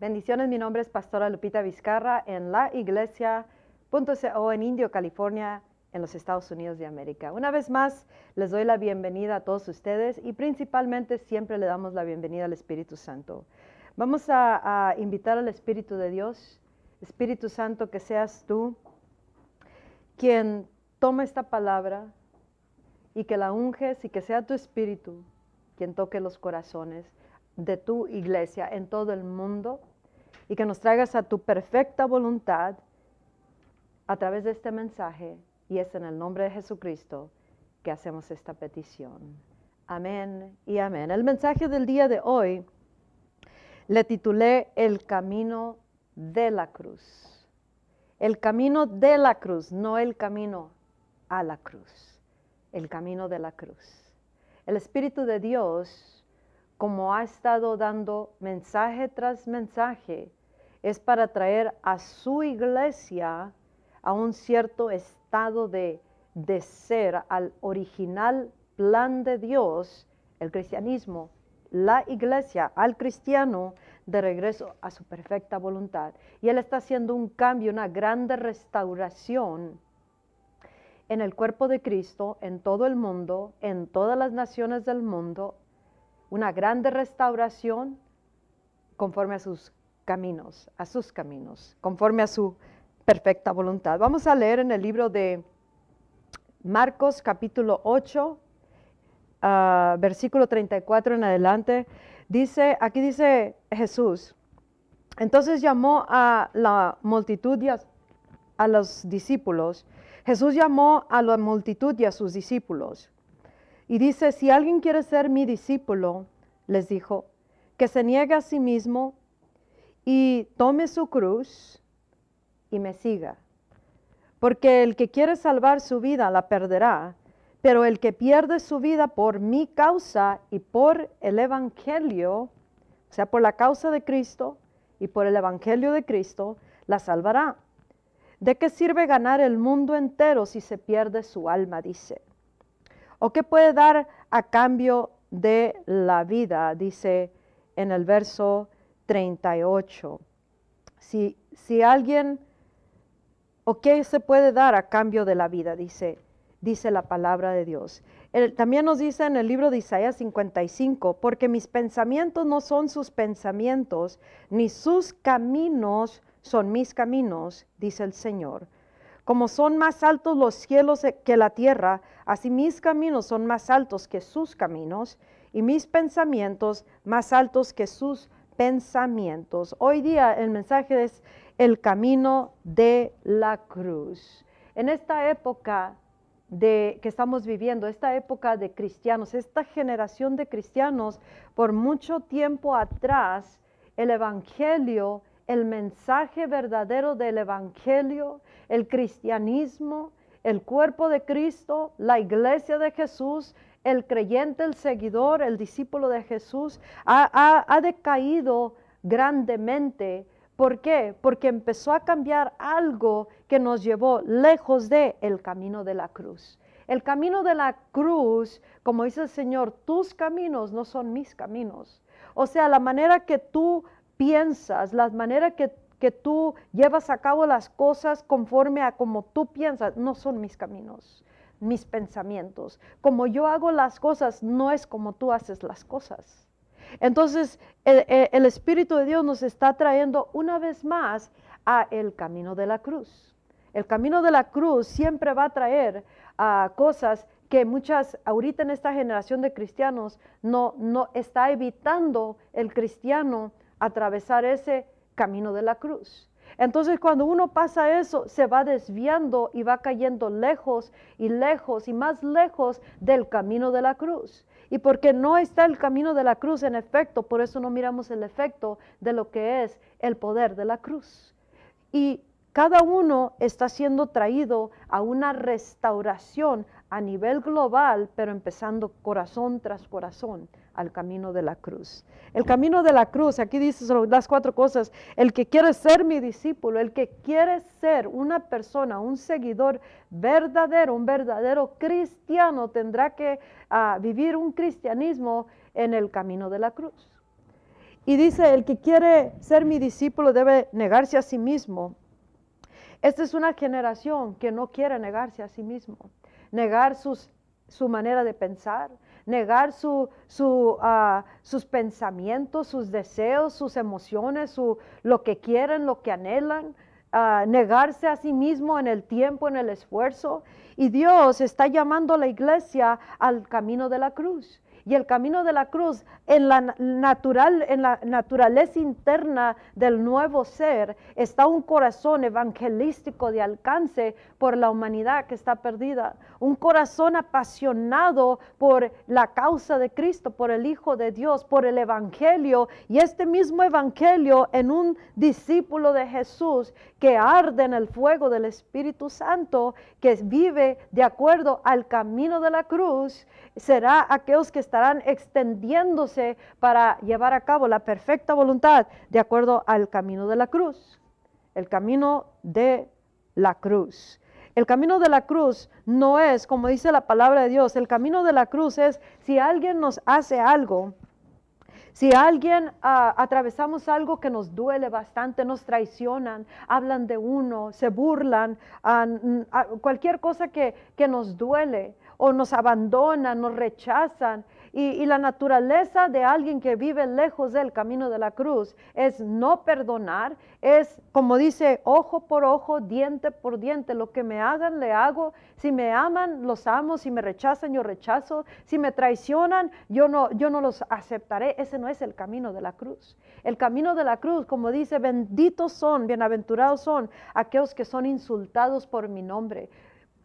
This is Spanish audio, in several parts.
Bendiciones, mi nombre es Pastora Lupita Vizcarra en la iglesia.co en Indio, California, en los Estados Unidos de América. Una vez más, les doy la bienvenida a todos ustedes y principalmente siempre le damos la bienvenida al Espíritu Santo. Vamos a, a invitar al Espíritu de Dios, Espíritu Santo, que seas tú quien tome esta palabra y que la unges y que sea tu Espíritu quien toque los corazones de tu iglesia en todo el mundo y que nos traigas a tu perfecta voluntad a través de este mensaje. Y es en el nombre de Jesucristo que hacemos esta petición. Amén y amén. El mensaje del día de hoy le titulé El camino de la cruz. El camino de la cruz, no el camino a la cruz. El camino de la cruz. El Espíritu de Dios, como ha estado dando mensaje tras mensaje, es para traer a su iglesia a un cierto estado de, de ser, al original plan de Dios, el cristianismo, la iglesia, al cristiano, de regreso a su perfecta voluntad. Y Él está haciendo un cambio, una grande restauración en el cuerpo de Cristo, en todo el mundo, en todas las naciones del mundo, una grande restauración conforme a sus caminos, a sus caminos, conforme a su perfecta voluntad. Vamos a leer en el libro de Marcos capítulo 8, ah, versículo 34 en adelante. Dice, aquí dice Jesús, entonces llamó a la multitud y a, a los discípulos. Jesús llamó a la multitud y a sus discípulos. Y dice, si alguien quiere ser mi discípulo, les dijo, que se niegue a sí mismo y tome su cruz y me siga. Porque el que quiere salvar su vida la perderá, pero el que pierde su vida por mi causa y por el Evangelio, o sea, por la causa de Cristo y por el Evangelio de Cristo, la salvará. ¿De qué sirve ganar el mundo entero si se pierde su alma? Dice. ¿O qué puede dar a cambio de la vida? Dice en el verso 38. Si, si alguien, o qué se puede dar a cambio de la vida, dice, dice la palabra de Dios. también nos dice en el libro de Isaías 55, porque mis pensamientos no son sus pensamientos, ni sus caminos son mis caminos, dice el Señor. Como son más altos los cielos que la tierra, así mis caminos son más altos que sus caminos, y mis pensamientos más altos que sus pensamientos. Hoy día el mensaje es el camino de la cruz. En esta época de, que estamos viviendo, esta época de cristianos, esta generación de cristianos, por mucho tiempo atrás, el Evangelio, el mensaje verdadero del Evangelio, el cristianismo, el cuerpo de Cristo, la iglesia de Jesús, el creyente, el seguidor, el discípulo de Jesús, ha, decaído grandemente. ¿Por qué? Porque empezó a cambiar algo que nos llevó lejos de el camino de la cruz. El camino de la cruz, como dice el Señor, tus caminos no son mis caminos. O sea, la manera que tú piensas, la manera que, que tú llevas a cabo las cosas conforme a como tú piensas, no son mis caminos mis pensamientos. Como yo hago las cosas, no es como tú haces las cosas. Entonces, el, Espíritu de Dios nos está trayendo una vez más a el camino de la cruz. El camino de la cruz siempre va a traer a cosas que muchas, ahorita en esta generación de cristianos, no, no está evitando el cristiano atravesar ese camino de la cruz. Entonces cuando uno pasa eso, se va desviando y va cayendo lejos y lejos y más lejos del camino de la cruz. Y porque no está el camino de la cruz en efecto, por eso no miramos el efecto de lo que es el poder de la cruz. Y cada uno está siendo traído a una restauración a nivel global, pero empezando corazón tras corazón al camino de la cruz. El camino de la cruz, aquí dice las cuatro cosas, el que quiere ser mi discípulo, el que quiere ser una persona, un seguidor verdadero, un verdadero cristiano, tendrá que ah, vivir un cristianismo en el camino de la cruz. Y dice, el que quiere ser mi discípulo debe negarse a sí mismo. Esta es una generación que no quiere negarse a sí mismo, negar su manera de pensar, negar su, ah, sus pensamientos, sus deseos, sus emociones, su, lo que quieren, lo que anhelan, ah, negarse a sí mismo en el tiempo, en el esfuerzo. Y Dios está llamando a la iglesia al camino de la cruz. Y el camino de la cruz en la, natural, en la naturaleza interna del nuevo ser está un corazón evangelístico de alcance por la humanidad que está perdida. Un corazón apasionado por la causa de Cristo, por el Hijo de Dios, por el Evangelio. Y este mismo Evangelio en un discípulo de Jesús que arde en el fuego del Espíritu Santo, que vive de acuerdo al camino de la cruz, será aquellos que estarán extendiéndose para llevar a cabo la perfecta voluntad de acuerdo al camino de la cruz. El camino de la cruz. El camino de la cruz no es, como dice la palabra de Dios, el camino de la cruz es si alguien nos hace algo, si alguien ah, atravesamos algo que nos duele bastante, nos traicionan, hablan de uno, se burlan, ah, cualquier cosa que, que nos duele, o nos abandonan, nos rechazan. Y, la naturaleza de alguien que vive lejos del camino de la cruz es no perdonar, es como dice, ojo por ojo, diente por diente, lo que me hagan, le hago. Si me aman, los amo, si me rechazan, yo rechazo. Si me traicionan, yo no, yo no los aceptaré. Ese no es el camino de la cruz. El camino de la cruz, como dice, benditos son, bienaventurados son aquellos que son insultados por mi nombre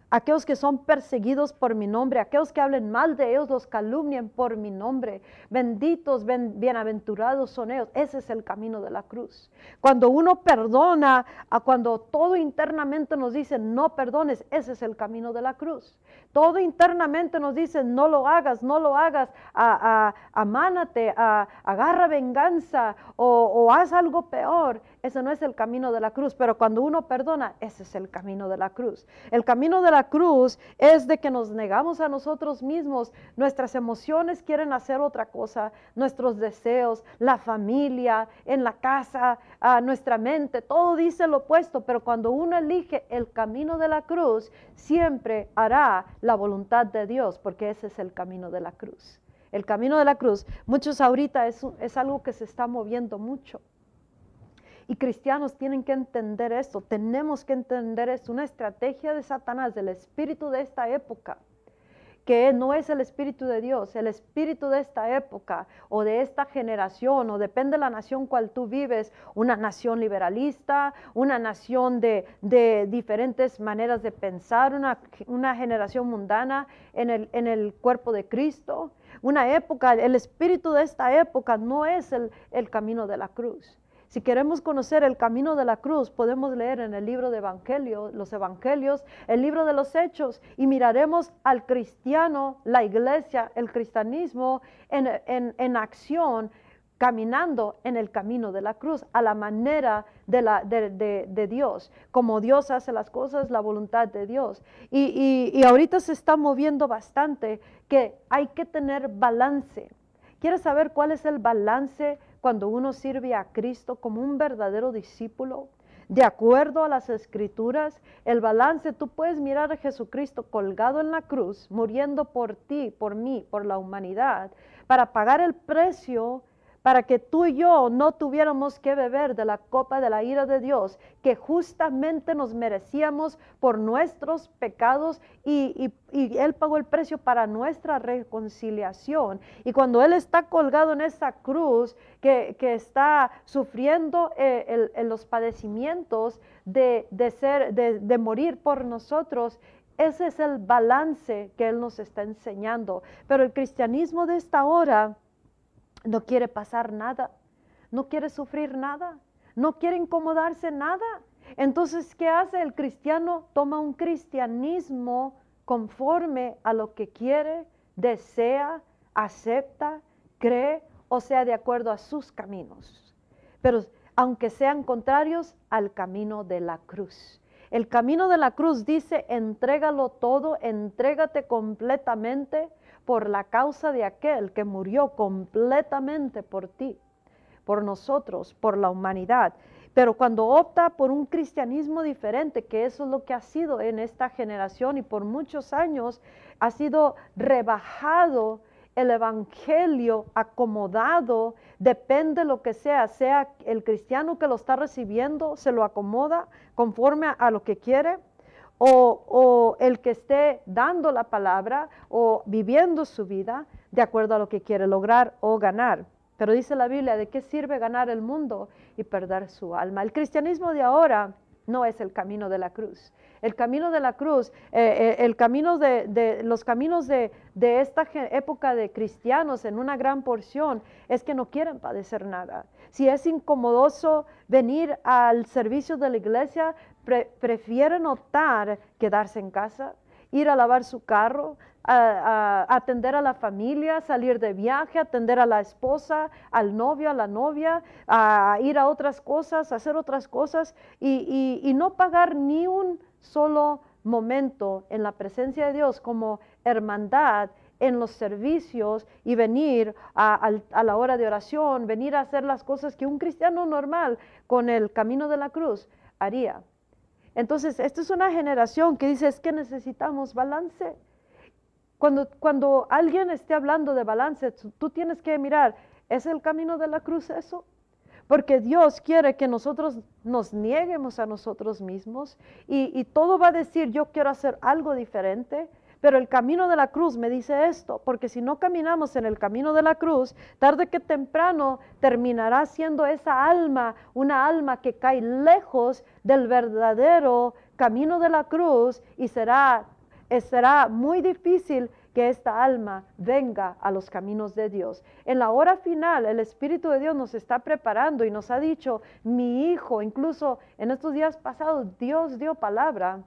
aquellos que son perseguidos por mi nombre, aquellos que hablen mal de ellos, los calumnien por mi nombre. Benditos, bienaventurados son ellos. Ese es el camino de la cruz. Cuando uno perdona, a cuando todo internamente nos dice no perdones, ese es el camino de la cruz. Todo internamente nos dice no lo hagas, no lo hagas, a, amánate, a, agarra venganza o, haz algo peor. Ese no es el camino de la cruz, pero cuando uno perdona, ese es el camino de la cruz. El camino de la cruz es de que nos negamos a nosotros mismos, nuestras emociones quieren hacer otra cosa, nuestros deseos, la familia, en la casa, nuestra mente, todo dice lo opuesto, pero cuando uno elige el camino de la cruz, siempre hará la voluntad de Dios, porque ese es el camino de la cruz. El camino de la cruz, muchos ahorita es, es algo que se está moviendo mucho. Y cristianos tienen que entender esto, tenemos que entender esto, una estrategia de Satanás, del espíritu de esta época, que no es el espíritu de Dios, el espíritu de esta época o de esta generación, o depende de la nación cual tú vives, una nación liberalista, una nación de, diferentes maneras de pensar, una, generación mundana en el, cuerpo de Cristo, una época, el espíritu de esta época no es el camino de la cruz. Si queremos conocer el camino de la cruz, podemos leer en el libro de Evangelio, los Evangelios, el libro de los Hechos, y miraremos al cristiano, la iglesia, el cristianismo en, acción, caminando en el camino de la cruz, a la manera de, la, de, Dios, como Dios hace las cosas, la voluntad de Dios. Y, y ahorita se está moviendo bastante que hay que tener balance. ¿Quieres saber cuál es el balance cuando uno sirve a Cristo como un verdadero discípulo, de acuerdo a las escrituras, el balance, tú puedes mirar a Jesucristo colgado en la cruz, muriendo por ti, por mí, por la humanidad, para pagar el precio para que tú y yo no tuviéramos que beber de la copa de la ira de Dios, que justamente nos merecíamos por nuestros pecados y, Él pagó el precio para nuestra reconciliación. Y cuando Él está colgado en esa cruz, que, está sufriendo eh, los padecimientos de, ser, de, de morir por nosotros, ese es el balance que Él nos está enseñando. Pero el cristianismo de esta hora no quiere pasar nada, no quiere sufrir nada, no quiere incomodarse nada. Entonces, ¿qué hace el cristiano? Toma un cristianismo conforme a lo que quiere, desea, acepta, cree, o sea, de acuerdo a sus caminos. Pero aunque sean contrarios al camino de la cruz. El camino de la cruz dice, entrégalo todo, entrégate completamente, por la causa de aquel que murió completamente por ti. por nosotros, por la humanidad. Pero cuando opta por un cristianismo diferente, que eso es lo que ha sido en esta generación y por muchos años, ha sido rebajado el evangelio acomodado, depende lo que sea, sea el cristiano que lo está recibiendo, se lo acomoda conforme a, lo que quiere, o, el que esté dando la palabra o viviendo su vida de acuerdo a lo que quiere lograr o ganar. Pero dice la Biblia, ¿de qué sirve ganar el mundo y perder su alma? El cristianismo de ahora no es el camino de la cruz. El camino de la cruz, eh, eh, el camino de, los caminos de, de, esta época de cristianos en una gran porción es que no quieren padecer nada. Si es incomodoso venir al servicio de la iglesia, prefieren optar quedarse en casa, ir a lavar su carro, a, atender a la familia, salir de viaje, atender a la esposa, al novio, a la novia, a ir a otras cosas, hacer otras cosas y, no pagar ni un solo momento en la presencia de Dios como hermandad en los servicios y venir a, a, la hora de oración, venir a hacer las cosas que un cristiano normal con el camino de la cruz haría. Entonces, esta es una generación que dice es que necesitamos balance. Cuando, cuando alguien esté hablando de balance, tú tienes que mirar, ¿es el camino de la cruz eso? Porque Dios quiere que nosotros nos nieguemos a nosotros mismos y, y, todo va a decir, yo quiero hacer algo diferente, pero el camino de la cruz me dice esto, porque si no caminamos en el camino de la cruz, tarde que temprano terminará siendo esa alma, una alma que cae lejos del verdadero camino de la cruz y será eh, será muy difícil que esta alma venga a los caminos de Dios. En la hora final, el Espíritu de Dios nos está preparando y nos ha dicho, mi hijo, incluso en estos días pasados, Dios dio palabra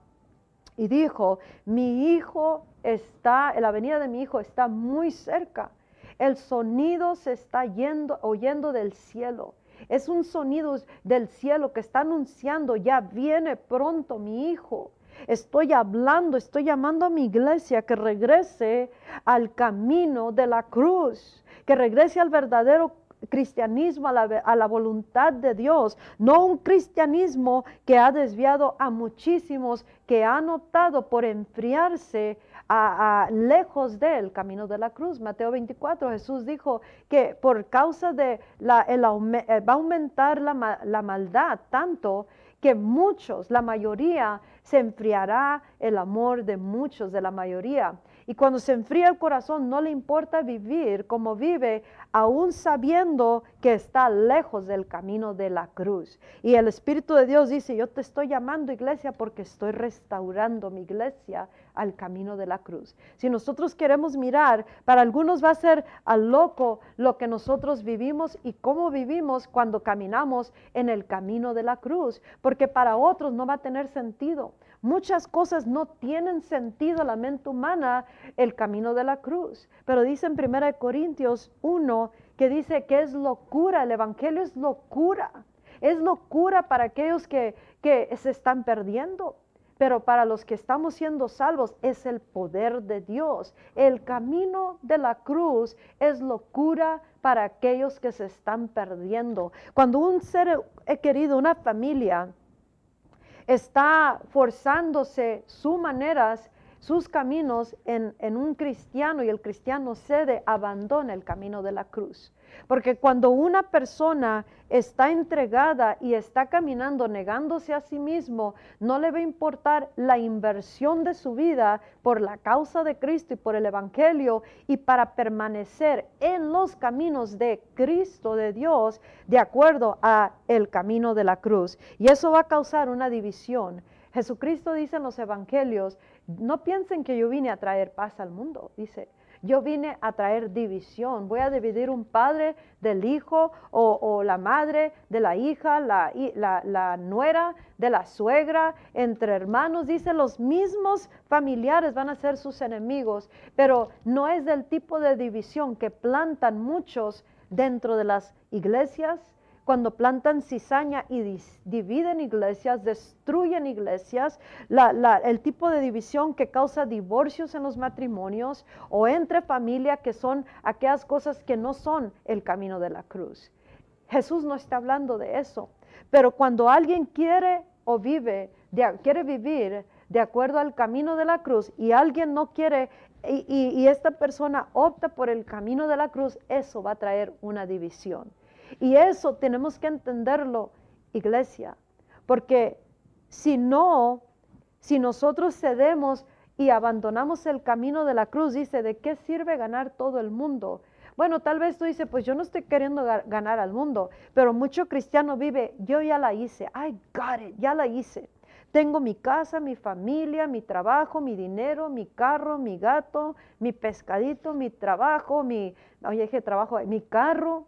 y dijo, mi hijo está, la venida de mi hijo está muy cerca. El sonido se está yendo, oyendo del cielo. Es un sonido del cielo que está anunciando, ya viene pronto mi hijo. Estoy hablando, estoy llamando a mi iglesia que regrese al camino de la cruz, que regrese al verdadero cristianismo, a la, voluntad de Dios, no un cristianismo que ha desviado a muchísimos que han optado por enfriarse a, lejos del camino de la cruz. Mateo 24, Jesús dijo que por causa de la, eh, va a aumentar la, la maldad tanto que muchos, la mayoría, se enfriará el amor de muchos, de la mayoría. Y cuando se enfría el corazón, no le importa vivir como vive, aún sabiendo que está lejos del camino de la cruz. Y el Espíritu de Dios dice, yo te estoy llamando iglesia porque estoy restaurando mi iglesia al camino de la cruz. Si nosotros queremos mirar, para algunos va a ser al loco lo que nosotros vivimos y cómo vivimos cuando caminamos en el camino de la cruz, porque para otros no va a tener sentido. Muchas cosas no tienen sentido a la mente humana el camino de la cruz, pero dice en 1 Corintios 1 que dice que es locura, el Evangelio es locura, es locura para aquellos que, que se están perdiendo pero para los que estamos siendo salvos es el poder de Dios. El camino de la cruz es locura para aquellos que se están perdiendo. Cuando un ser querido, una familia, está forzándose sus maneras, sus caminos en, en un cristiano y el cristiano cede, abandona el camino de la cruz. Porque cuando una persona está entregada y está caminando negándose a sí mismo, no le va a importar la inversión de su vida por la causa de Cristo y por el Evangelio y para permanecer en los caminos de Cristo, de Dios, de acuerdo a el camino de la cruz. Y eso va a causar una división. Jesucristo dice en los Evangelios, no piensen que yo vine a traer paz al mundo, dice, yo vine a traer división. Voy a dividir un padre del hijo o, la madre de la hija, la, la, nuera de la suegra, entre hermanos. Dice, los mismos familiares van a ser sus enemigos, pero no es del tipo de división que plantan muchos dentro de las iglesias, cuando plantan cizaña y dividen iglesias, destruyen iglesias, el tipo de división que causa divorcios en los matrimonios o entre familia, que son aquellas cosas que no son el camino de la cruz. Jesús no está hablando de eso. Pero cuando alguien quiere o vive, quiere vivir de acuerdo al camino de la cruz y alguien no quiere y, y, esta persona opta por el camino de la cruz, eso va a traer una división. Y eso tenemos que entenderlo, iglesia, porque si no, si nosotros cedemos y abandonamos el camino de la cruz, dice, ¿de qué sirve ganar todo el mundo? Bueno, tal vez tú dices, pues yo no estoy queriendo ganar al mundo, pero mucho cristiano vive, yo ya la hice, I got it, ya la hice. Tengo mi casa, mi familia, mi trabajo, mi dinero, mi carro, mi gato, mi pescadito, mi trabajo, mi, oye, dije trabajo, mi carro,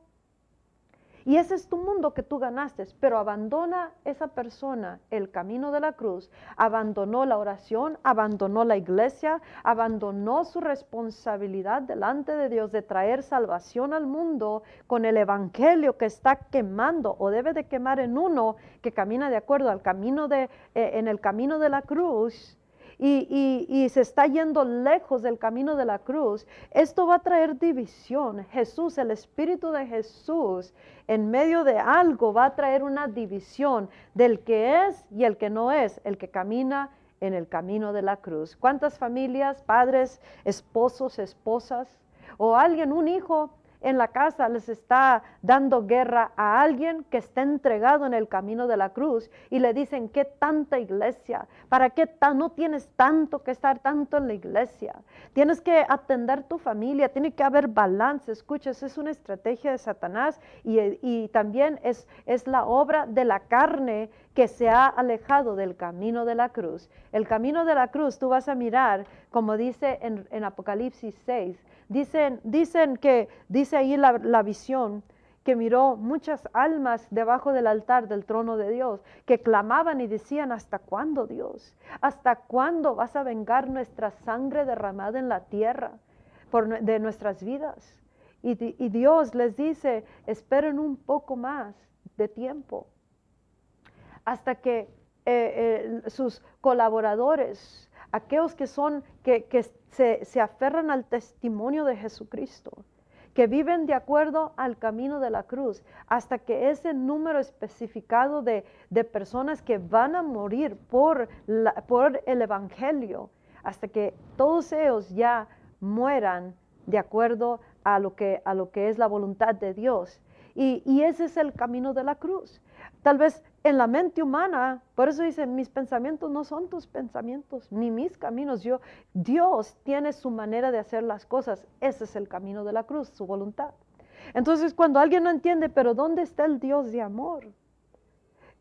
y ese es tu mundo que tú ganaste, pero abandona esa persona el camino de la cruz, abandonó la oración, abandonó la iglesia, abandonó su responsabilidad delante de Dios de traer salvación al mundo con el evangelio que está quemando o debe de quemar en uno que camina de acuerdo al camino de, eh, en el camino de la cruz y, se está yendo lejos del camino de la cruz, esto va a traer división. Jesús, el Espíritu de Jesús, en medio de algo va a traer una división del que es y el que no es, el que camina en el camino de la cruz. ¿Cuántas familias, padres, esposos, esposas o alguien, un hijo, en la casa les está dando guerra a alguien que está entregado en el camino de la cruz y le dicen, ¿qué tanta iglesia? ¿Para qué no tienes tanto que estar tanto en la iglesia? Tienes que atender tu familia, tiene que haber balance. Escuchas, es una estrategia de Satanás y, también es, es la obra de la carne que se ha alejado del camino de la cruz. El camino de la cruz, tú vas a mirar, como dice en, en Apocalipsis 6, Dicen, dicen que, dice ahí la, la visión, que miró muchas almas debajo del altar del trono de Dios, que clamaban y decían, ¿hasta cuándo Dios? ¿Hasta cuándo vas a vengar nuestra sangre derramada en la tierra de nuestras vidas? Y, y Dios les dice, esperen un poco más de tiempo, hasta que eh, eh, sus colaboradores, aquellos que son, que, se, aferran al testimonio de Jesucristo, que viven de acuerdo al camino de la cruz, hasta que ese número especificado de, personas que van a morir por, por el Evangelio, hasta que todos ellos ya mueran de acuerdo a lo que, a lo que es la voluntad de Dios. Y, y, ese es el camino de la cruz. Tal vez en la mente humana, por eso dice, mis pensamientos no son tus pensamientos, ni mis caminos. Yo, Dios tiene su manera de hacer las cosas. Ese es el camino de la cruz, su voluntad. Entonces, cuando alguien no entiende, pero ¿dónde está el Dios de amor?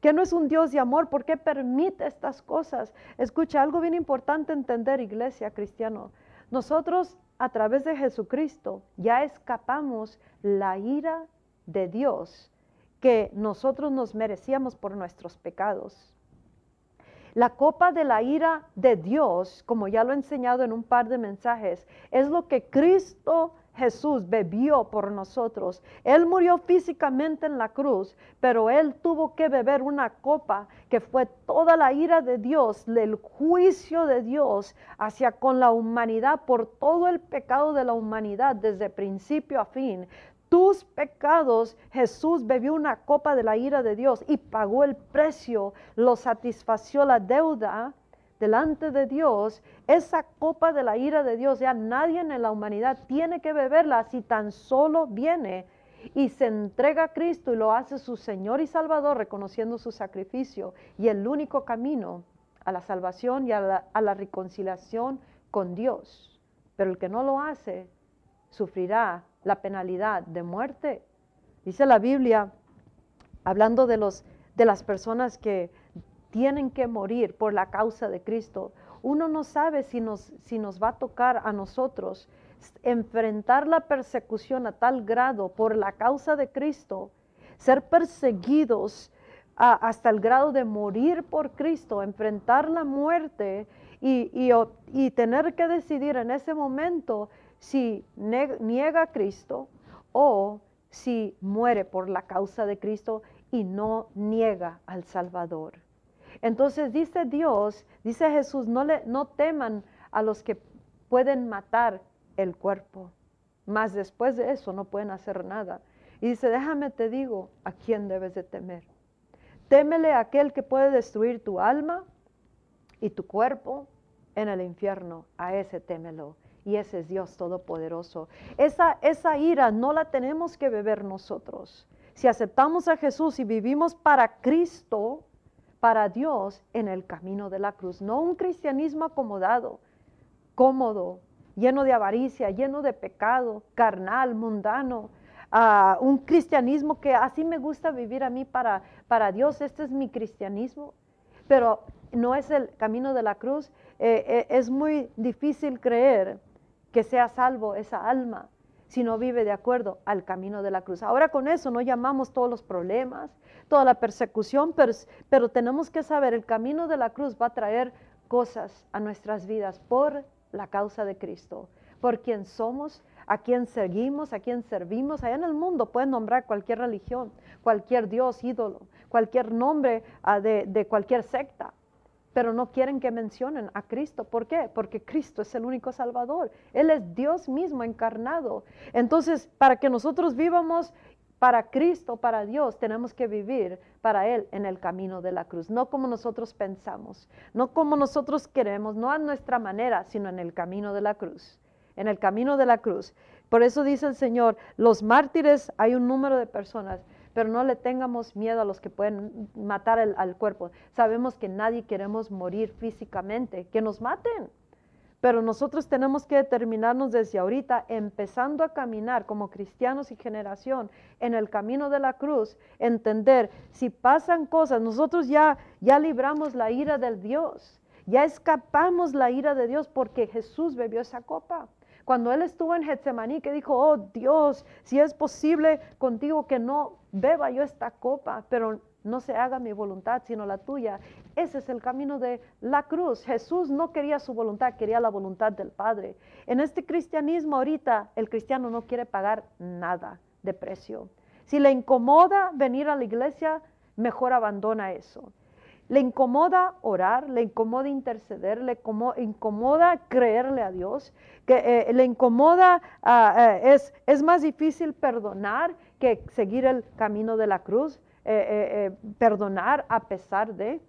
Que no es un Dios de amor, ¿por qué permite estas cosas? Escucha, algo bien importante entender, iglesia cristiano. Nosotros, a través de Jesucristo, ya escapamos la ira de Dios que nosotros nos merecíamos por nuestros pecados. La copa de la ira de Dios, como ya lo he enseñado en un par de mensajes, es lo que Cristo Jesús bebió por nosotros. Él murió físicamente en la cruz, pero Él tuvo que beber una copa que fue toda la ira de Dios, el juicio de Dios hacia con la humanidad por todo el pecado de la humanidad desde principio a fin tus pecados, Jesús bebió una copa de la ira de Dios y pagó el precio, lo satisfació la deuda delante de Dios. Esa copa de la ira de Dios, ya nadie en la humanidad tiene que beberla si tan solo viene y se entrega a Cristo y lo hace su Señor y Salvador, reconociendo su sacrificio y el único camino a la salvación y a la, a la reconciliación con Dios. Pero el que no lo hace, sufrirá la penalidad de muerte. Dice la Biblia, hablando de, los, de las personas que tienen que morir por la causa de Cristo, uno no sabe si nos, si nos va a tocar a nosotros enfrentar la persecución a tal grado por la causa de Cristo, ser perseguidos hasta el grado de morir por Cristo, enfrentar la muerte y, y tener que decidir en ese momento si niega a Cristo o si muere por la causa de Cristo y no niega al Salvador. Entonces dice Dios, dice Jesús, no, le, no teman a los que pueden matar el cuerpo, mas después de eso no pueden hacer nada. Y dice, déjame te digo a quién debes de temer. Témele a aquel que puede destruir tu alma y tu cuerpo en el infierno. A ese témelo. Y ese es Dios Todopoderoso. Esa, esa ira no la tenemos que beber nosotros. Si aceptamos a Jesús y vivimos para Cristo, para Dios en el camino de la cruz, no un cristianismo acomodado, cómodo, lleno de avaricia, lleno de pecado, carnal, mundano, un cristianismo que así me gusta vivir a mí para, Dios, este es mi cristianismo, pero no es el camino de la cruz. Eh, eh, es muy difícil creer que sea salvo esa alma si no vive de acuerdo al camino de la cruz. Ahora con eso no llamamos todos los problemas, toda la persecución, pero, tenemos que saber, el camino de la cruz va a traer cosas a nuestras vidas por la causa de Cristo, por quien somos, a quien seguimos, a quien servimos. Allá en el mundo pueden nombrar cualquier religión, cualquier dios, ídolo, cualquier nombre ah, de cualquier secta, pero no quieren que mencionen a Cristo. ¿Por qué? Porque Cristo es el único Salvador. Él es Dios mismo encarnado. Entonces, para que nosotros vivamos para Cristo, para Dios, tenemos que vivir para Él en el camino de la cruz, no como nosotros pensamos, no como nosotros queremos, no a nuestra manera, sino en el camino de la cruz, en el camino de la cruz. Por eso dice el Señor, los mártires, hay un número de personas, pero no le tengamos miedo a los que pueden matar al cuerpo. Sabemos que nadie queremos morir físicamente, que nos maten. Pero nosotros tenemos que determinarnos desde ahorita, empezando a caminar como cristianos y generación en el camino de la cruz, entender si pasan cosas, nosotros ya ya libramos la ira del Dios, ya escapamos la ira de Dios porque Jesús bebió esa copa. Cuando él estuvo en Getsemaní, que dijo, oh Dios, si es posible contigo que no beba yo esta copa, pero no se haga mi voluntad, sino la tuya. Ese es el camino de la cruz. Jesús no quería su voluntad, quería la voluntad del Padre. En este cristianismo ahorita, el cristiano no quiere pagar nada de precio. Si le incomoda venir a la iglesia, mejor abandona eso. Le incomoda orar, le incomoda interceder, le incomoda creerle a Dios, que eh, le incomoda, ah, eh, es, es más difícil perdonar que seguir el camino de la cruz. Eh, perdonar a pesar de.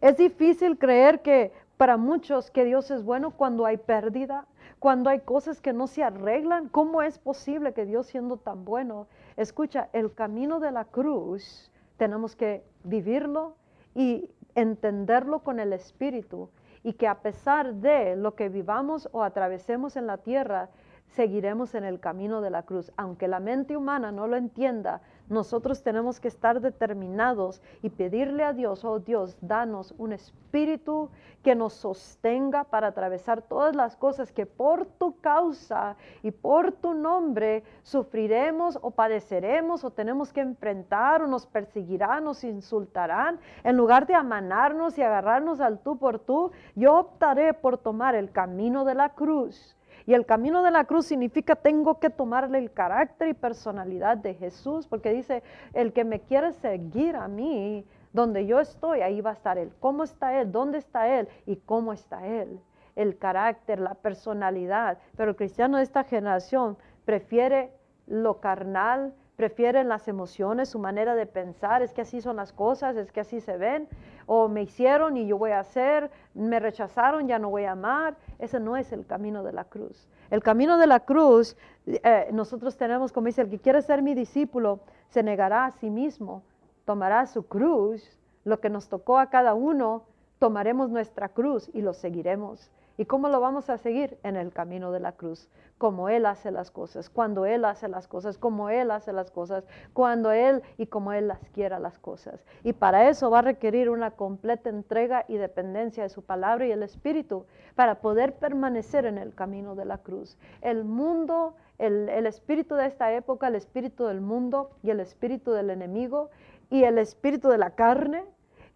Es difícil creer que para muchos que Dios es bueno cuando hay pérdida, cuando hay cosas que no se arreglan. ¿Cómo es posible que Dios siendo tan bueno? Escucha, el camino de la cruz tenemos que vivirlo y entenderlo con el Espíritu y que a pesar de lo que vivamos o atravesemos en la tierra, seguiremos en el camino de la cruz. Aunque la mente humana no lo entienda, nosotros tenemos que estar determinados y pedirle a Dios, oh Dios, danos un espíritu que nos sostenga para atravesar todas las cosas que por tu causa y por tu nombre sufriremos o padeceremos o tenemos que enfrentar o nos perseguirán, nos insultarán. En lugar de amanarnos y agarrarnos al tú por tú, yo optaré por tomar el camino de la cruz y el camino de la cruz significa tengo que tomarle el carácter y personalidad de Jesús, porque dice, el que me quiere seguir a mí, donde yo estoy, ahí va a estar Él. ¿Cómo está Él? ¿Dónde está Él? ¿Y cómo está Él? El carácter, la personalidad. Pero el cristiano de esta generación prefiere lo carnal, prefiere las emociones, su manera de pensar, es que así son las cosas, es que así se ven, o me hicieron y yo voy a hacer, me rechazaron, ya no voy a amar. Ese no es el camino de la cruz. El camino de la cruz, eh, nosotros tenemos, como dice, el que quiere ser mi discípulo, se negará a sí mismo, tomará su cruz, lo que nos tocó a cada uno, tomaremos nuestra cruz y lo seguiremos. ¿Y cómo lo vamos a seguir? En el camino de la cruz, como Él hace las cosas, cuando Él hace las cosas, como Él hace las cosas, cuando Él y como Él las quiera las cosas. Y para eso va a requerir una completa entrega y dependencia de su palabra y el Espíritu para poder permanecer en el camino de la cruz. El mundo, el, el espíritu de esta época, el espíritu del mundo y el espíritu del enemigo y el espíritu de la carne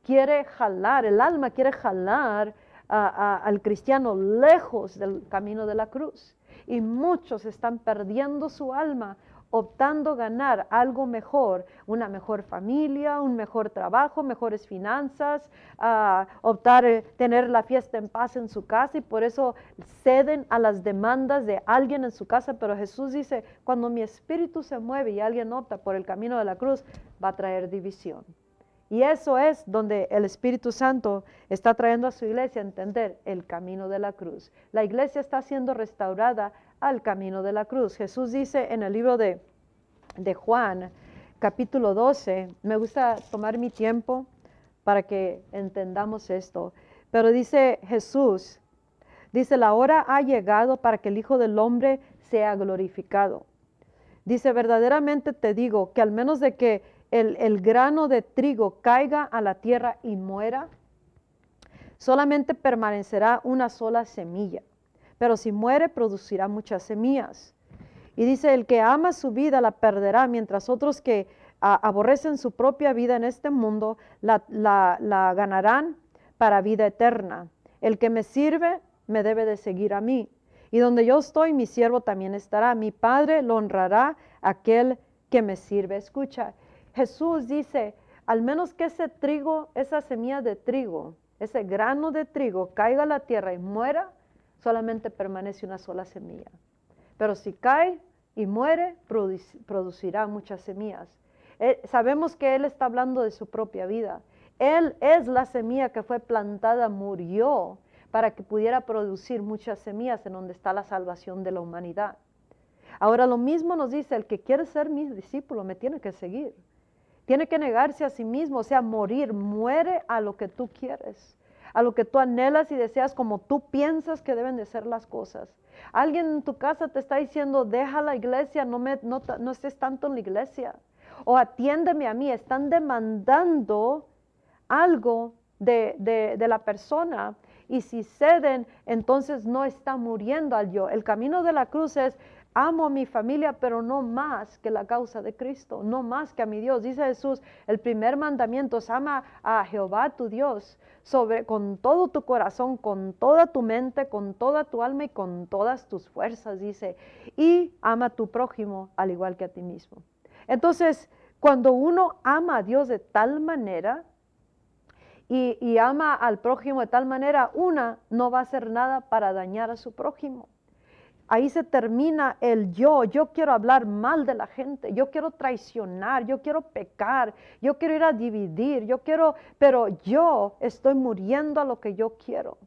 quiere jalar, el alma quiere jalar al cristiano lejos del camino de la cruz. Y muchos están perdiendo su alma optando ganar algo mejor, una mejor familia, un mejor trabajo, mejores finanzas, optar eh, tener la fiesta en paz en su casa y por eso ceden a las demandas de alguien en su casa. Pero Jesús dice, cuando mi espíritu se mueve y alguien opta por el camino de la cruz, va a traer división. Y eso es donde el Espíritu Santo está trayendo a su iglesia a entender el camino de la cruz. La iglesia está siendo restaurada al camino de la cruz. Jesús dice en el libro de, de Juan, capítulo 12, me gusta tomar mi tiempo para que entendamos esto, pero dice Jesús, dice, la hora ha llegado para que el Hijo del Hombre sea glorificado. Dice, verdaderamente te digo que al menos de que el, grano de trigo caiga a la tierra y muera, solamente permanecerá una sola semilla, pero si muere producirá muchas semillas. Y dice, el que ama su vida la perderá, mientras otros que aborrecen su propia vida en este mundo la, la ganarán para vida eterna. El que me sirve me debe de seguir a mí. Y donde yo estoy, mi siervo también estará. Mi Padre lo honrará aquel que me sirve. Escucha, Jesús dice, al menos que ese trigo, esa semilla de trigo, ese grano de trigo caiga a la tierra y muera, solamente permanece una sola semilla. Pero si cae y muere, producirá muchas semillas. Eh, sabemos que Él está hablando de su propia vida. Él es la semilla que fue plantada, murió para que pudiera producir muchas semillas en donde está la salvación de la humanidad. Ahora lo mismo nos dice, el que quiere ser mi discípulo me tiene que seguir. Tiene que negarse a sí mismo, o sea, morir, muere a lo que tú quieres, a lo que tú anhelas y deseas como tú piensas que deben de ser las cosas. Alguien en tu casa te está diciendo, deja la iglesia, no, me, no, estés tanto en la iglesia. O atiéndeme a mí, están demandando algo de, de, la persona y si ceden, entonces no está muriendo al yo. El camino de la cruz es Amo a mi familia, pero no más que la causa de Cristo, no más que a mi Dios. Dice Jesús, el primer mandamiento es ama a Jehová tu Dios sobre con todo tu corazón, con toda tu mente, con toda tu alma y con todas tus fuerzas, dice, y ama a tu prójimo al igual que a ti mismo. Entonces, cuando uno ama a Dios de tal manera, y, ama al prójimo de tal manera, una no va a hacer nada para dañar a su prójimo. Ahí se termina el yo. Yo quiero hablar mal de la gente. Yo quiero traicionar. Yo quiero pecar. Yo quiero ir a dividir. Yo quiero, pero yo estoy muriendo a lo que yo quiero.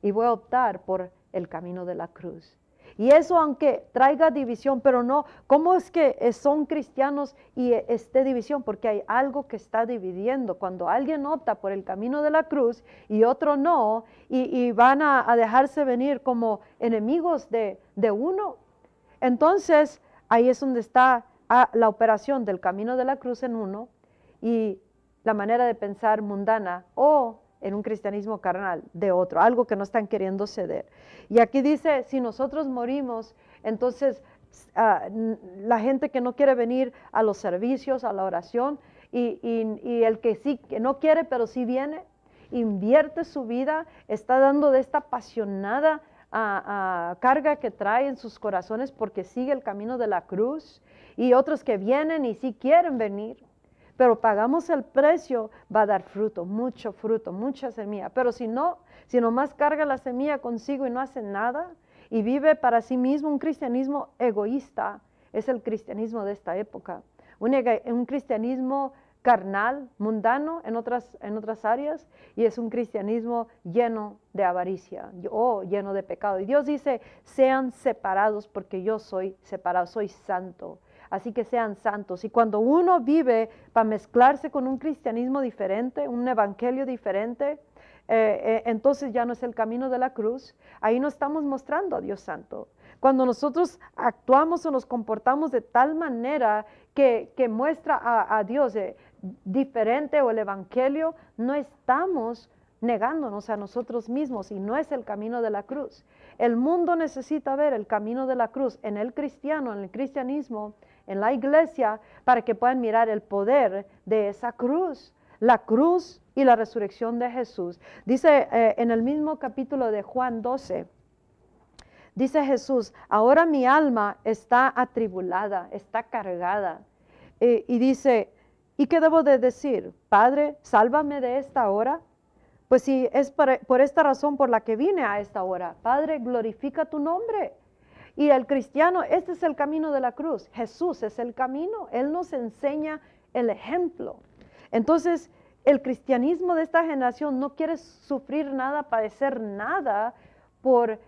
Y voy a optar por el camino de la cruz. Y eso aunque traiga división, pero no, ¿cómo es que eh, son cristianos y eh, esté división? Porque hay algo que está dividiendo. Cuando alguien opta por el camino de la cruz y otro no, y, van a, dejarse venir como enemigos de, uno, entonces ahí es donde está ah, la operación del camino de la cruz en uno y la manera de pensar mundana o en un cristianismo carnal de otro, algo que no están queriendo ceder. Y aquí dice, si nosotros morimos, entonces ah, la gente que no quiere venir a los servicios, a la oración, y, el que sí, que no quiere, pero sí viene, invierte su vida, está dando de esta apasionada ah, ah, carga que trae en sus corazones porque sigue el camino de la cruz, y otros que vienen y sí quieren venir pero pagamos el precio, va a dar fruto, mucho fruto, mucha semilla. Pero si no, si nomás carga la semilla consigo y no hace nada y vive para sí mismo un cristianismo egoísta, es el cristianismo de esta época. Un, cristianismo carnal, mundano en otras, en otras áreas, y es un cristianismo lleno de avaricia o lleno de pecado. Y Dios dice, sean separados porque yo soy separado, soy santo así que sean santos. Y cuando uno vive para mezclarse con un cristianismo diferente, un evangelio diferente, eh, eh, entonces ya no es el camino de la cruz, ahí no estamos mostrando a Dios santo. Cuando nosotros actuamos o nos comportamos de tal manera que, muestra a, a Dios eh, diferente o el Evangelio, no estamos negándonos a nosotros mismos y no es el camino de la cruz. El mundo necesita ver el camino de la cruz en el cristiano, en el cristianismo, en la iglesia para que puedan mirar el poder de esa cruz, la cruz y la resurrección de Jesús. Dice eh, en el mismo capítulo de Juan 12, Dice Jesús, ahora mi alma está atribulada, está cargada. Eh, y dice, ¿y qué debo de decir? Padre, sálvame de esta hora. Pues si es por, por esta razón por la que vine a esta hora, Padre, glorifica tu nombre. Y el cristiano, este es el camino de la cruz. Jesús es el camino. Él nos enseña el ejemplo. Entonces, el cristianismo de esta generación no quiere sufrir nada, padecer nada por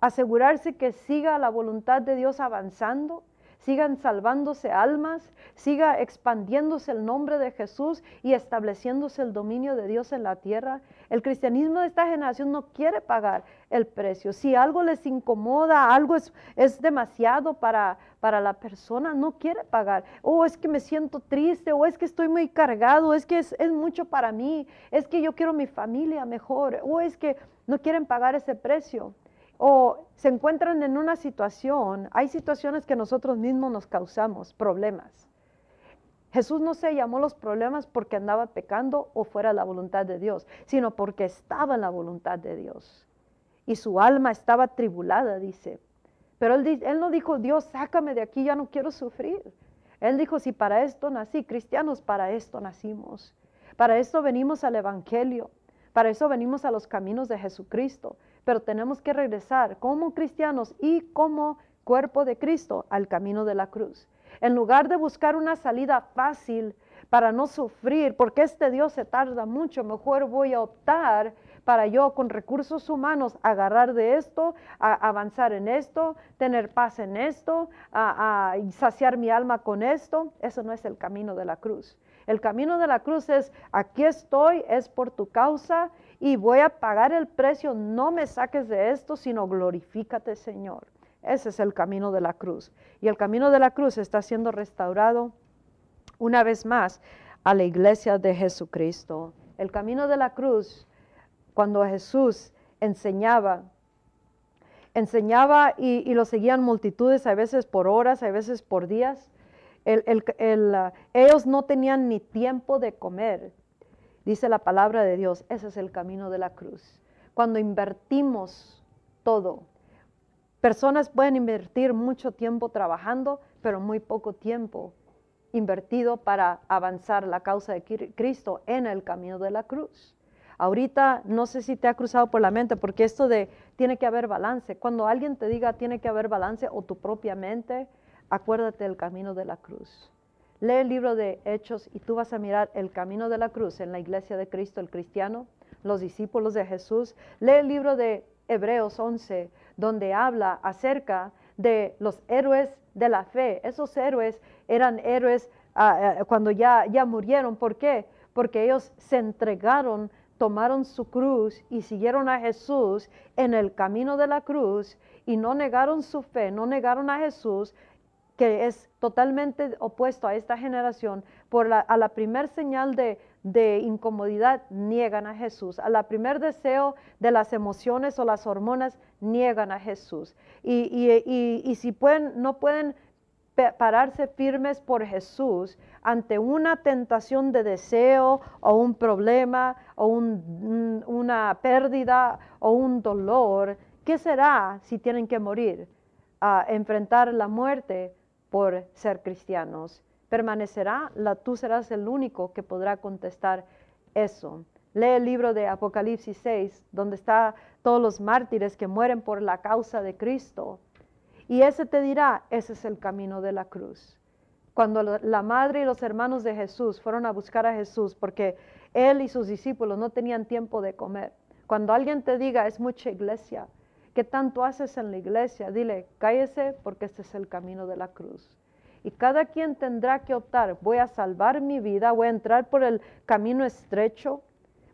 asegurarse que siga la voluntad de Dios avanzando, sigan salvándose almas, siga expandiéndose el nombre de Jesús y estableciéndose el dominio de Dios en la tierra. El cristianismo de esta generación no quiere pagar el precio. Si algo les incomoda, algo es, es demasiado para, para la persona, no quiere pagar. O oh, es que me siento triste, o es que estoy muy cargado, es que es, es mucho para mí, es que yo quiero mi familia mejor, o es que no quieren pagar ese precio o se encuentran en una situación, hay situaciones que nosotros mismos nos causamos, problemas. Jesús no se llamó los problemas porque andaba pecando o fuera la voluntad de Dios, sino porque estaba en la voluntad de Dios. Y su alma estaba tribulada, dice. Pero él, él no dijo, Dios, sácame de aquí, ya no quiero sufrir. Él dijo, si para esto nací, cristianos, para esto nacimos. Para esto venimos al Evangelio. Para eso venimos a los caminos de Jesucristo pero tenemos que regresar como cristianos y como cuerpo de Cristo al camino de la cruz. En lugar de buscar una salida fácil para no sufrir, porque este Dios se tarda mucho, mejor voy a optar para yo con recursos humanos agarrar de esto, avanzar en esto, tener paz en esto, a, saciar mi alma con esto. Eso no es el camino de la cruz. El camino de la cruz es, aquí estoy, es por tu causa y voy a pagar el precio, no me saques de esto, sino glorifícate Señor. Ese es el camino de la cruz. Y el camino de la cruz está siendo restaurado una vez más a la iglesia de Jesucristo. El camino de la cruz, cuando Jesús enseñaba, enseñaba y, lo seguían multitudes, a veces por horas, a veces por días. Ellos no tenían ni tiempo de comer. Dice la palabra de Dios, ese es el camino de la cruz. Cuando invertimos todo, personas pueden invertir mucho tiempo trabajando, pero muy poco tiempo invertido para avanzar la causa de Cristo en el camino de la cruz. Ahorita no sé si te ha cruzado por la mente, porque esto de tiene que haber balance, cuando alguien te diga tiene que haber balance o tu propia mente, acuérdate del camino de la cruz. Lee el libro de Hechos y tú vas a mirar el camino de la cruz en la iglesia de Cristo, el cristiano, los discípulos de Jesús. Lee el libro de Hebreos 11, donde habla acerca de los héroes de la fe. Esos héroes eran héroes ah, ah, cuando ya, ya murieron. ¿Por qué? Porque ellos se entregaron, tomaron su cruz y siguieron a Jesús en el camino de la cruz y no negaron su fe, no negaron a Jesús, que es totalmente opuesto a esta generación, por a la primer señal de, incomodidad niegan a Jesús, a la primer deseo de las emociones o las hormonas niegan a Jesús. Y, si pueden, no pueden pararse firmes por Jesús ante una tentación de deseo o un problema o una pérdida o un dolor, ¿qué será si tienen que morir? a enfrentar la muerte por ser cristianos. Permanecerá, la, tú serás el único que podrá contestar eso. Lee el libro de Apocalipsis 6, donde está todos los mártires que mueren por la causa de Cristo. Y ese te dirá, ese es el camino de la cruz. Cuando la madre y los hermanos de Jesús fueron a buscar a Jesús porque él y sus discípulos no tenían tiempo de comer. Cuando alguien te diga, es mucha iglesia, ¿Qué tanto haces en la iglesia? Dile, cállese porque este es el camino de la cruz. Y cada quien tendrá que optar, voy a salvar mi vida, voy a entrar por el camino estrecho,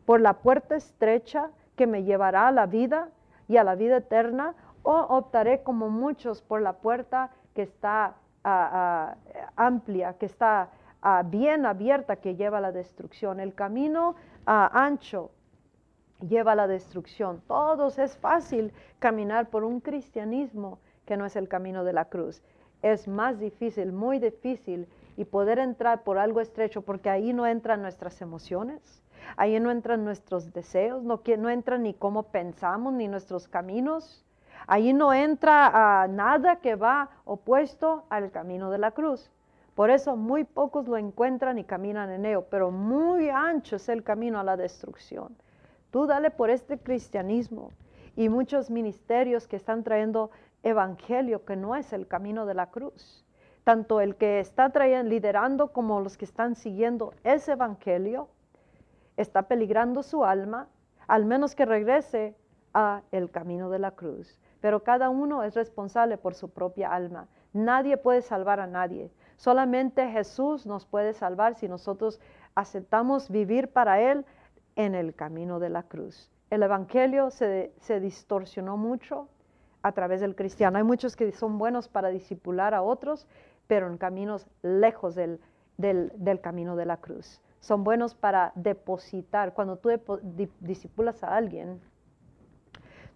por la puerta estrecha que me llevará a la vida y a la vida eterna, o optaré como muchos por la puerta que está ah, ah, amplia, que está ah, bien abierta, que lleva a la destrucción. El camino ancho lleva a la destrucción. Todos es fácil caminar por un cristianismo que no es el camino de la cruz. Es más difícil, muy difícil, y poder entrar por algo estrecho, porque ahí no entran nuestras emociones, ahí no entran nuestros deseos, no, no entran ni cómo pensamos, ni nuestros caminos. Ahí no entra a nada que va opuesto al camino de la cruz. Por eso muy pocos lo encuentran y caminan en ello, pero muy ancho es el camino a la destrucción. Tú dale por este cristianismo y muchos ministerios que están trayendo evangelio que no es el camino de la cruz. Tanto el que está trayendo, liderando como los que están siguiendo ese evangelio, está peligrando su alma, al menos que regrese a el camino de la cruz. Pero cada uno es responsable por su propia alma. Nadie puede salvar a nadie. Solamente Jesús nos puede salvar si nosotros aceptamos vivir para Él en el camino de la cruz. El Evangelio se, se distorsionó mucho a través del cristiano. Hay muchos que son buenos para disipular a otros, pero en caminos lejos del, del camino de la cruz son buenos para depositar. Cuando tú disipulas a alguien,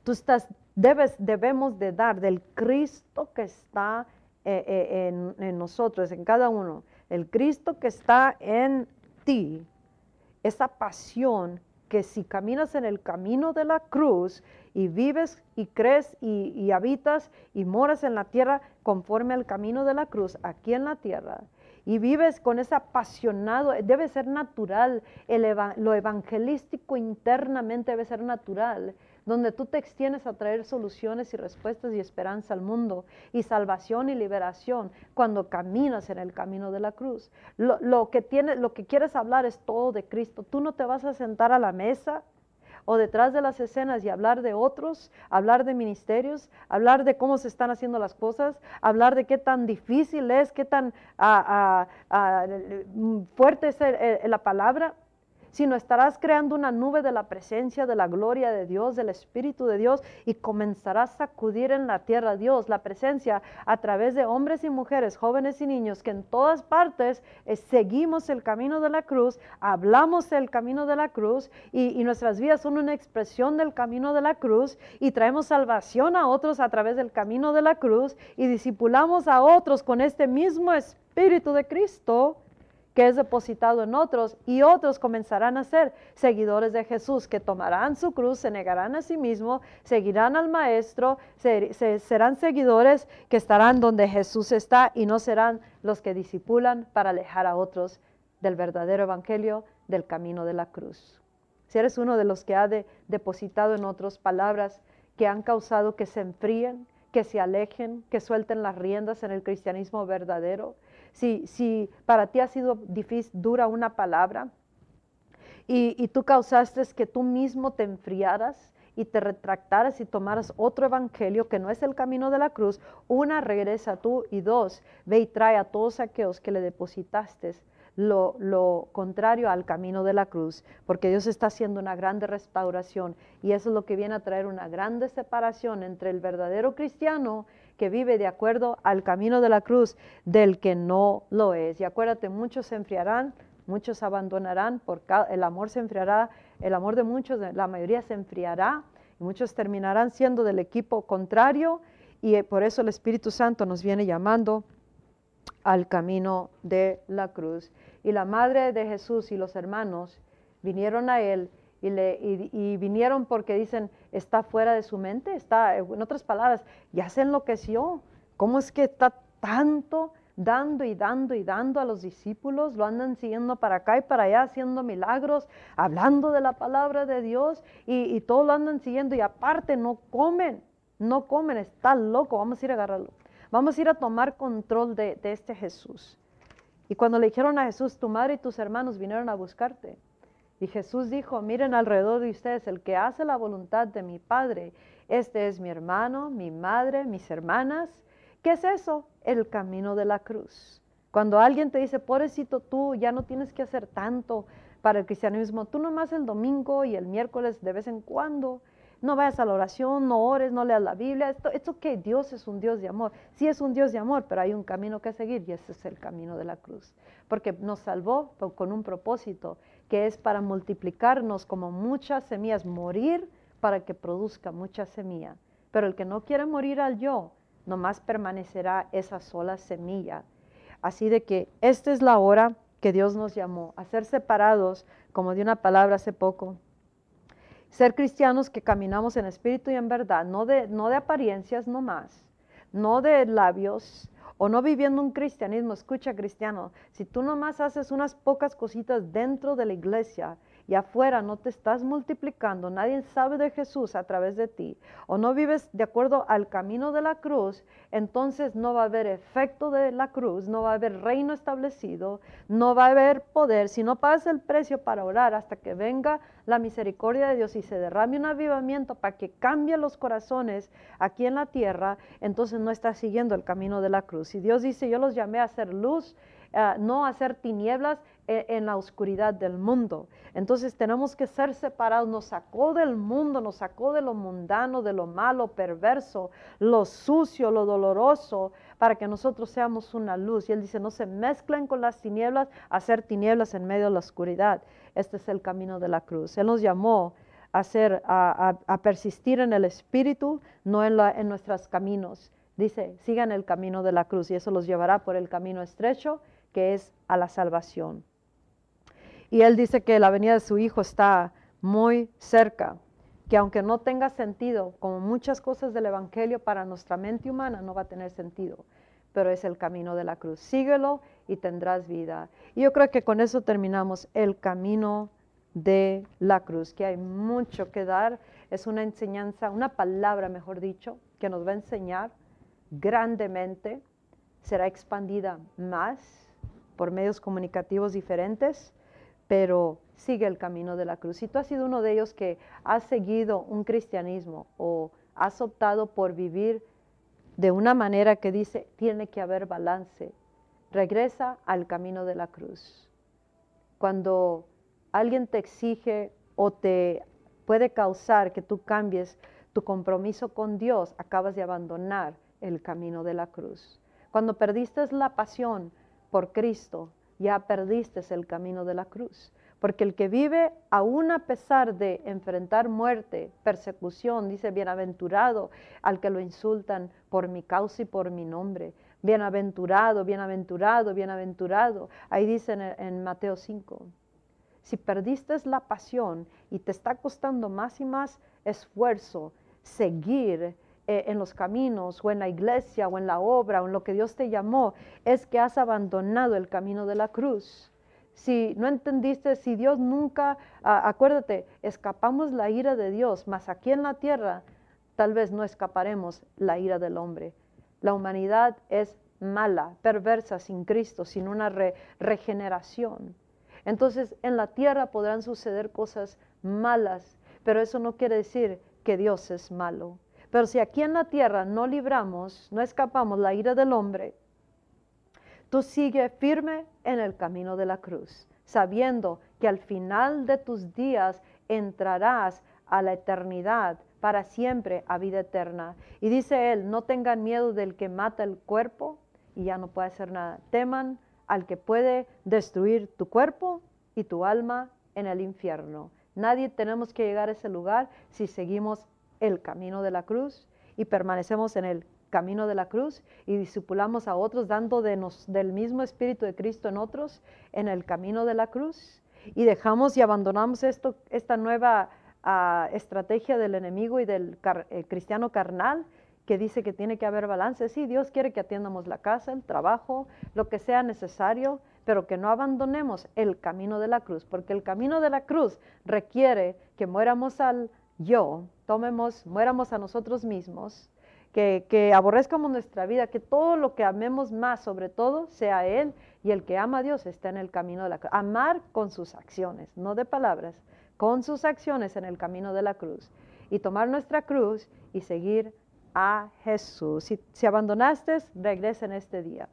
tú estás, debes, debemos de dar del Cristo que está eh, eh, en nosotros, en cada uno, el Cristo que está en ti, esa pasión que si caminas en el camino de la cruz y vives y crees y, habitas y moras en la tierra conforme al camino de la cruz aquí en la tierra, y vives con ese apasionado, debe ser natural, lo evangelístico internamente debe ser natural, donde tú te extiendes a traer soluciones y respuestas y esperanza al mundo, y salvación y liberación cuando caminas en el camino de la cruz. Lo, que, tiene, lo que quieres hablar es todo de Cristo. Tú no te vas a sentar a la mesa o detrás de las escenas y hablar de otros, hablar de ministerios, hablar de cómo se están haciendo las cosas, hablar de qué tan difícil es, qué tan ah, ah, ah, fuerte es la palabra sino estarás creando una nube de la presencia, de la gloria de Dios, del Espíritu de Dios, y comenzarás a sacudir en la tierra Dios, la presencia, a través de hombres y mujeres, jóvenes y niños, que en todas partes eh, seguimos el camino de la cruz, hablamos el camino de la cruz, y, nuestras vidas son una expresión del camino de la cruz, y traemos salvación a otros a través del camino de la cruz, y discipulamos a otros con este mismo Espíritu de Cristo que es depositado en otros y otros comenzarán a ser seguidores de Jesús, que tomarán su cruz, se negarán a sí mismo, seguirán al Maestro, serán seguidores que estarán donde Jesús está y no serán los que disipulan para alejar a otros del verdadero Evangelio, del camino de la cruz. Si eres uno de los que ha depositado en otros palabras que han causado que se enfríen, que se alejen, que suelten las riendas en el cristianismo verdadero, si, para ti ha sido difícil, dura una palabra y, y tú causaste que tú mismo te enfriaras y te retractaras y tomaras otro evangelio que no es el camino de la cruz, una, regresa tú y dos, ve y trae a todos aquellos que le depositaste lo, lo, contrario al camino de la cruz, porque Dios está haciendo una grande restauración y eso es lo que viene a traer una grande separación entre el verdadero cristiano que vive de acuerdo al camino de la cruz del que no lo es. Y acuérdate, muchos se enfriarán, muchos abandonarán, por el amor se enfriará, el amor de muchos, la mayoría se enfriará, y muchos terminarán siendo del equipo contrario, y eh, por eso el Espíritu Santo nos viene llamando al camino de la cruz. Y la madre de Jesús y los hermanos vinieron a él y, le, y, vinieron porque dicen, está fuera de su mente, está, en otras palabras, ya se enloqueció. ¿Cómo es que está tanto dando y dando y dando a los discípulos? Lo andan siguiendo para acá y para allá, haciendo milagros, hablando de la palabra de Dios y, todos lo andan siguiendo y aparte no comen, no comen, está loco, vamos a ir a agarrarlo. Vamos a ir a tomar control de, de este Jesús. Y cuando le dijeron a Jesús, tu madre y tus hermanos vinieron a buscarte. Y Jesús dijo, miren alrededor de ustedes, el que hace la voluntad de mi Padre, este es mi hermano, mi madre, mis hermanas. ¿Qué es eso? El camino de la cruz. Cuando alguien te dice, pobrecito tú, ya no tienes que hacer tanto para el cristianismo, tú nomás el domingo y el miércoles de vez en cuando, no vayas a la oración, no ores, no leas la Biblia. Esto, esto que Dios es un Dios de amor. Sí es un Dios de amor, pero hay un camino que seguir y ese es el camino de la cruz. Porque nos salvó con un propósito que es para multiplicarnos como muchas semillas, morir para que produzca mucha semilla. Pero el que no quiere morir al yo, nomás permanecerá esa sola semilla. Así de que esta es la hora que Dios nos llamó, a ser separados, como de una palabra hace poco, ser cristianos que caminamos en espíritu y en verdad, no de, no de apariencias nomás, no de labios, o no viviendo un cristianismo, escucha cristiano, si tú nomás haces unas pocas cositas dentro de la iglesia y afuera no te estás multiplicando, nadie sabe de Jesús a través de ti, o no vives de acuerdo al camino de la cruz, entonces no va a haber efecto de la cruz, no va a haber reino establecido, no va a haber poder. Si no pagas el precio para orar hasta que venga la misericordia de Dios y se derrame un avivamiento para que cambie los corazones aquí en la tierra, entonces no estás siguiendo el camino de la cruz. Y Dios dice, yo los llamé a hacer luz, eh, no a hacer tinieblas, en la oscuridad del mundo. Entonces tenemos que ser separados. Nos sacó del mundo, nos sacó de lo mundano, de lo malo, perverso, lo sucio, lo doloroso, para que nosotros seamos una luz. Y Él dice, no se mezclen con las tinieblas, hacer tinieblas en medio de la oscuridad. Este es el camino de la cruz. Él nos llamó a, hacer, a, persistir en el Espíritu, no en, en nuestros caminos. Dice, sigan el camino de la cruz y eso los llevará por el camino estrecho que es a la salvación. Y él dice que la venida de su hijo está muy cerca, que aunque no tenga sentido, como muchas cosas del Evangelio para nuestra mente humana, no va a tener sentido, pero es el camino de la cruz. Síguelo y tendrás vida. Y yo creo que con eso terminamos el camino de la cruz, que hay mucho que dar. Es una enseñanza, una palabra, mejor dicho, que nos va a enseñar grandemente. Será expandida más por medios comunicativos diferentes pero sigue el camino de la cruz. Si tú has sido uno de ellos que has seguido un cristianismo o has optado por vivir de una manera que dice, tiene que haber balance, regresa al camino de la cruz. Cuando alguien te exige o te puede causar que tú cambies tu compromiso con Dios, acabas de abandonar el camino de la cruz. Cuando perdiste la pasión por Cristo, ya perdiste el camino de la cruz. Porque el que vive aún a pesar de enfrentar muerte, persecución, dice, bienaventurado al que lo insultan por mi causa y por mi nombre. Bienaventurado, bienaventurado, bienaventurado. Ahí dice en, en Mateo 5. Si perdiste la pasión y te está costando más y más esfuerzo seguir eh, en los caminos o en la iglesia o en la obra o en lo que Dios te llamó, es que has abandonado el camino de la cruz. Si no entendiste, si Dios nunca, acuérdate, escapamos la ira de Dios, mas aquí en la tierra tal vez no escaparemos la ira del hombre. La humanidad es mala, perversa, sin Cristo, sin una regeneración. Entonces en la tierra podrán suceder cosas malas, pero eso no quiere decir que Dios es malo. Pero si aquí en la tierra no libramos, no escapamos la ira del hombre, tú sigue firme en el camino de la cruz, sabiendo que al final de tus días entrarás a la eternidad para siempre a vida eterna. Y dice él, no tengan miedo del que mata el cuerpo y ya no puede hacer nada. Teman al que puede destruir tu cuerpo y tu alma en el infierno. Nadie tenemos que llegar a ese lugar si seguimos el camino de la cruz y permanecemos en el camino de la cruz y discipulamos a otros dando nos, del mismo Espíritu de Cristo en otros en el camino de la cruz y dejamos y abandonamos esto, esta nueva ah, estrategia del enemigo y del eh, cristiano carnal que dice que tiene que haber balance. Sí, Dios quiere que atiendamos la casa, el trabajo, lo que sea necesario, pero que no abandonemos el camino de la cruz, porque el camino de la cruz requiere que muéramos al yo, tomemos, muéramos a nosotros mismos, que, que aborrezcamos nuestra vida, que todo lo que amemos más sobre todo sea Él y el que ama a Dios está en el camino de la cruz. Amar con sus acciones, no de palabras, con sus acciones en el camino de la cruz. Y tomar nuestra cruz y seguir a Jesús. Si, si abandonaste, regresa en este día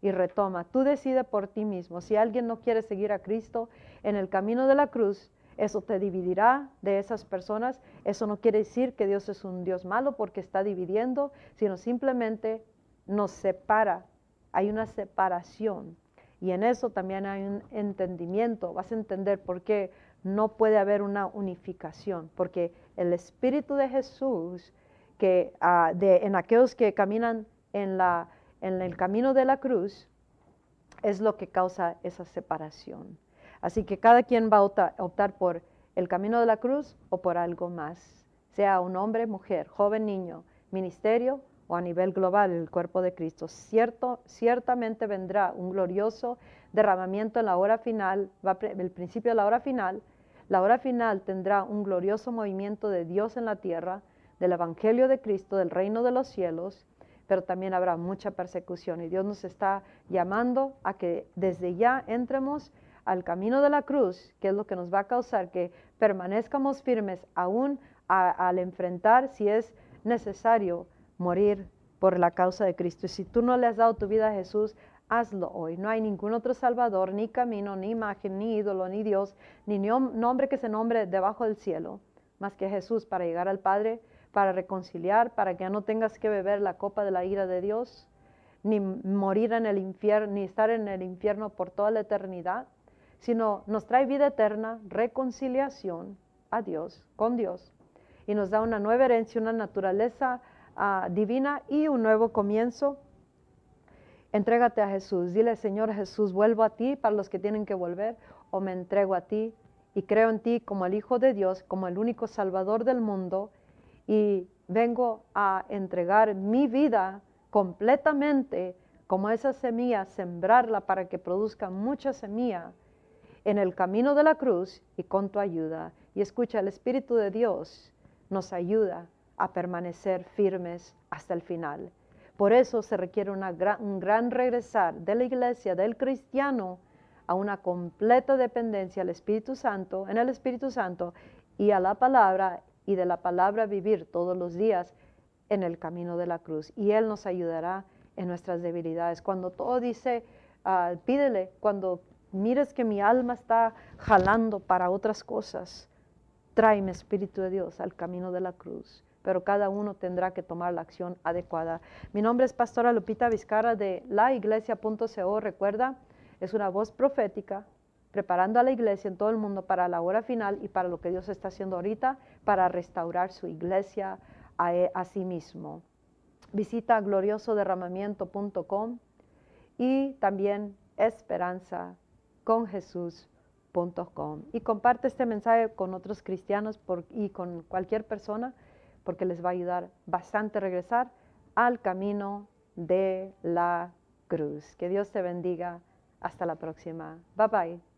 y retoma. Tú decides por ti mismo. Si alguien no quiere seguir a Cristo en el camino de la cruz, eso te dividirá de esas personas. Eso no quiere decir que Dios es un Dios malo porque está dividiendo, sino simplemente nos separa. Hay una separación. Y en eso también hay un entendimiento. Vas a entender por qué no puede haber una unificación. Porque el Espíritu de Jesús, que ah, en aquellos que caminan en el camino de la cruz, es lo que causa esa separación. Así que cada quien va a optar por el camino de la cruz o por algo más, sea un hombre, mujer, joven, niño, ministerio o a nivel global el cuerpo de Cristo. Cierto, ciertamente vendrá un glorioso derramamiento en la hora final, va el principio de la hora final. La hora final tendrá un glorioso movimiento de Dios en la tierra, del Evangelio de Cristo, del reino de los cielos, pero también habrá mucha persecución y Dios nos está llamando a que desde ya entremos al camino de la cruz, que es lo que nos va a causar que permanezcamos firmes aún al enfrentar si es necesario morir por la causa de Cristo. Y si tú no le has dado tu vida a Jesús, hazlo hoy. No hay ningún otro Salvador, ni camino, ni imagen, ni ídolo, ni Dios, ni nombre que se nombre debajo del cielo, más que Jesús para llegar al Padre, para reconciliar, para que ya no tengas que beber la copa de la ira de Dios, ni morir en el infierno, ni estar en el infierno por toda la eternidad, sino nos trae vida eterna, reconciliación a Dios, con Dios, y nos da una nueva herencia, una naturaleza ah, divina y un nuevo comienzo Entrégate a Jesús. Dile, Señor Jesús, vuelvo a ti para los que tienen que volver o me entrego a ti y creo en ti como el Hijo de Dios, como el único Salvador del mundo y vengo a entregar mi vida completamente como esa semilla, sembrarla para que produzca mucha semilla en el camino de la cruz y con tu ayuda. Y escucha, el Espíritu de Dios nos ayuda a permanecer firmes hasta el final. Por eso se requiere un gran regresar de la iglesia, del cristiano, a una completa dependencia al Espíritu Santo, en el Espíritu Santo y a la palabra y de la palabra vivir todos los días en el camino de la cruz. Y Él nos ayudará en nuestras debilidades. Cuando todo dice, ah, pídele, cuando mires que mi alma está jalando para otras cosas, tráeme Espíritu de Dios al camino de la cruz pero cada uno tendrá que tomar la acción adecuada. Mi nombre es Pastora Lupita Vizcarra de laiglesia.co. Recuerda, es una voz profética preparando a la iglesia en todo el mundo para la hora final y para lo que Dios está haciendo ahorita para restaurar su iglesia a, e, sí mismo. Visita gloriosoderramamiento.com y también y comparte este mensaje con otros cristianos y con cualquier persona porque les va a ayudar bastante a regresar al camino de la cruz. Que Dios te bendiga. Hasta la próxima. Bye bye.